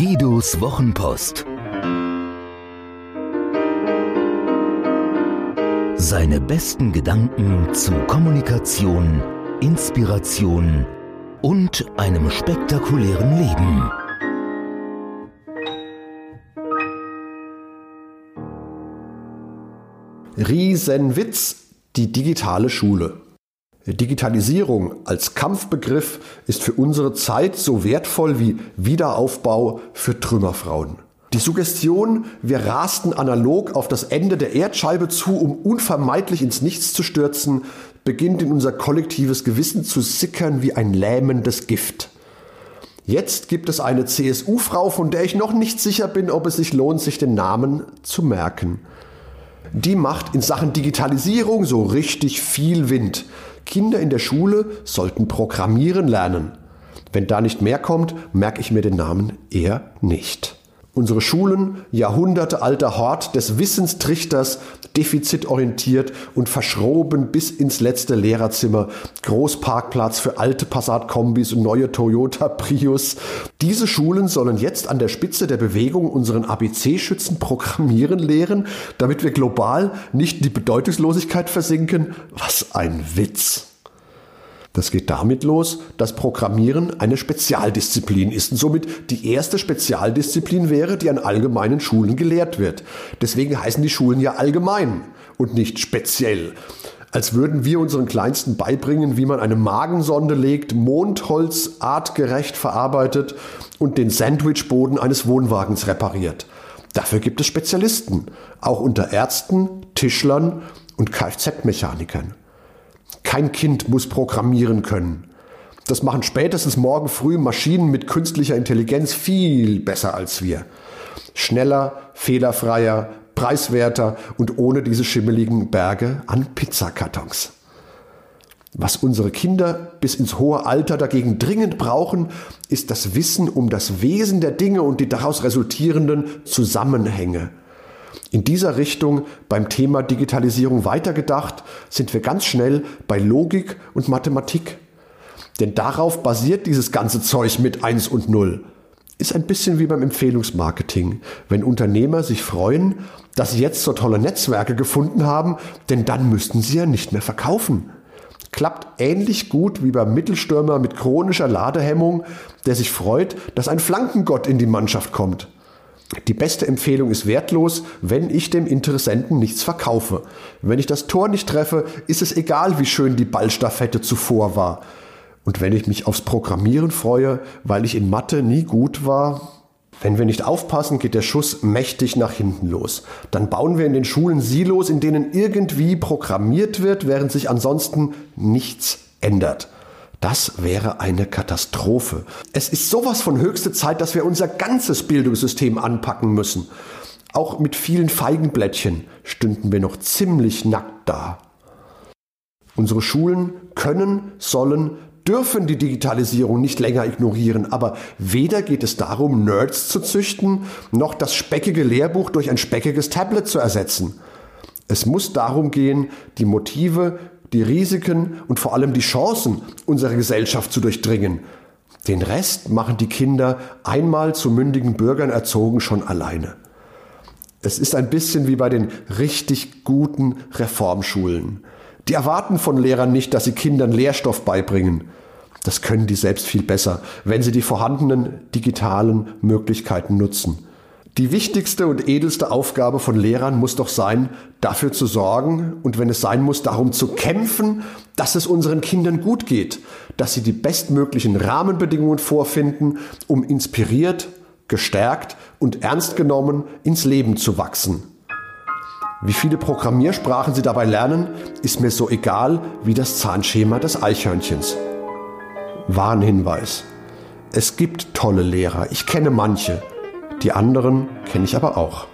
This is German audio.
Ottos Wochenpost. Seine besten Gedanken zu Kommunikation, Inspiration und einem spektakulären Leben. Riesenwitz, die digitale Schule. Digitalisierung als Kampfbegriff ist für unsere Zeit so wertvoll wie Wiederaufbau für Trümmerfrauen. Die Suggestion, wir rasten analog auf das Ende der Erdscheibe zu, um unvermeidlich ins Nichts zu stürzen, beginnt in unser kollektives Gewissen zu sickern wie ein lähmendes Gift. Jetzt gibt es eine CSU-Frau, von der ich noch nicht sicher bin, ob es sich lohnt, sich den Namen zu merken. Die macht in Sachen Digitalisierung so richtig viel Wind. Kinder in der Schule sollten programmieren lernen. Wenn da nicht mehr kommt, merke ich mir den Namen eher nicht. Unsere Schulen, jahrhundertealter Hort des Wissenstrichters, defizitorientiert und verschroben bis ins letzte Lehrerzimmer, Großparkplatz für alte Passat-Kombis und neue Toyota Prius. Diese Schulen sollen jetzt an der Spitze der Bewegung unseren ABC-Schützen programmieren lehren, damit wir global nicht in die Bedeutungslosigkeit versinken. Was ein Witz! Das geht damit los, dass Programmieren eine Spezialdisziplin ist und somit die erste Spezialdisziplin wäre, die an allgemeinen Schulen gelehrt wird. Deswegen heißen die Schulen ja allgemein und nicht speziell. Als würden wir unseren Kleinsten beibringen, wie man eine Magensonde legt, Mondholz artgerecht verarbeitet und den Sandwichboden eines Wohnwagens repariert. Dafür gibt es Spezialisten, auch unter Ärzten, Tischlern und Kfz-Mechanikern. Kein Kind muss programmieren können. Das machen spätestens morgen früh Maschinen mit künstlicher Intelligenz viel besser als wir. Schneller, fehlerfreier, preiswerter und ohne diese schimmeligen Berge an Pizzakartons. Was unsere Kinder bis ins hohe Alter dagegen dringend brauchen, ist das Wissen um das Wesen der Dinge und die daraus resultierenden Zusammenhänge. In dieser Richtung beim Thema Digitalisierung weitergedacht, sind wir ganz schnell bei Logik und Mathematik. Denn darauf basiert dieses ganze Zeug mit 1 und 0. Ist ein bisschen wie beim Empfehlungsmarketing, wenn Unternehmer sich freuen, dass sie jetzt so tolle Netzwerke gefunden haben, denn dann müssten sie ja nicht mehr verkaufen. Klappt ähnlich gut wie beim Mittelstürmer mit chronischer Ladehemmung, der sich freut, dass ein Flankengott in die Mannschaft kommt. Die beste Empfehlung ist wertlos, wenn ich dem Interessenten nichts verkaufe. Wenn ich das Tor nicht treffe, ist es egal, wie schön die Ballstaffette zuvor war. Und wenn ich mich aufs Programmieren freue, weil ich in Mathe nie gut war, wenn wir nicht aufpassen, geht der Schuss mächtig nach hinten los. Dann bauen wir in den Schulen Silos, in denen irgendwie programmiert wird, während sich ansonsten nichts ändert. Das wäre eine Katastrophe. Es ist sowas von höchste Zeit, dass wir unser ganzes Bildungssystem anpacken müssen. Auch mit vielen Feigenblättchen stünden wir noch ziemlich nackt da. Unsere Schulen können, sollen, dürfen die Digitalisierung nicht länger ignorieren, aber weder geht es darum, Nerds zu züchten, noch das speckige Lehrbuch durch ein speckiges Tablet zu ersetzen. Es muss darum gehen, die Motive die Risiken und vor allem die Chancen unserer Gesellschaft zu durchdringen. Den Rest machen die Kinder einmal zu mündigen Bürgern erzogen schon alleine. Es ist ein bisschen wie bei den richtig guten Reformschulen. Die erwarten von Lehrern nicht, dass sie Kindern Lehrstoff beibringen. Das können die selbst viel besser, wenn sie die vorhandenen digitalen Möglichkeiten nutzen. Die wichtigste und edelste Aufgabe von Lehrern muss doch sein, dafür zu sorgen und wenn es sein muss, darum zu kämpfen, dass es unseren Kindern gut geht, dass sie die bestmöglichen Rahmenbedingungen vorfinden, um inspiriert, gestärkt und ernst genommen ins Leben zu wachsen. Wie viele Programmiersprachen sie dabei lernen, ist mir so egal wie das Zahnschema des Eichhörnchens. Warnhinweis. Es gibt tolle Lehrer, ich kenne manche. Die anderen kenne ich aber auch.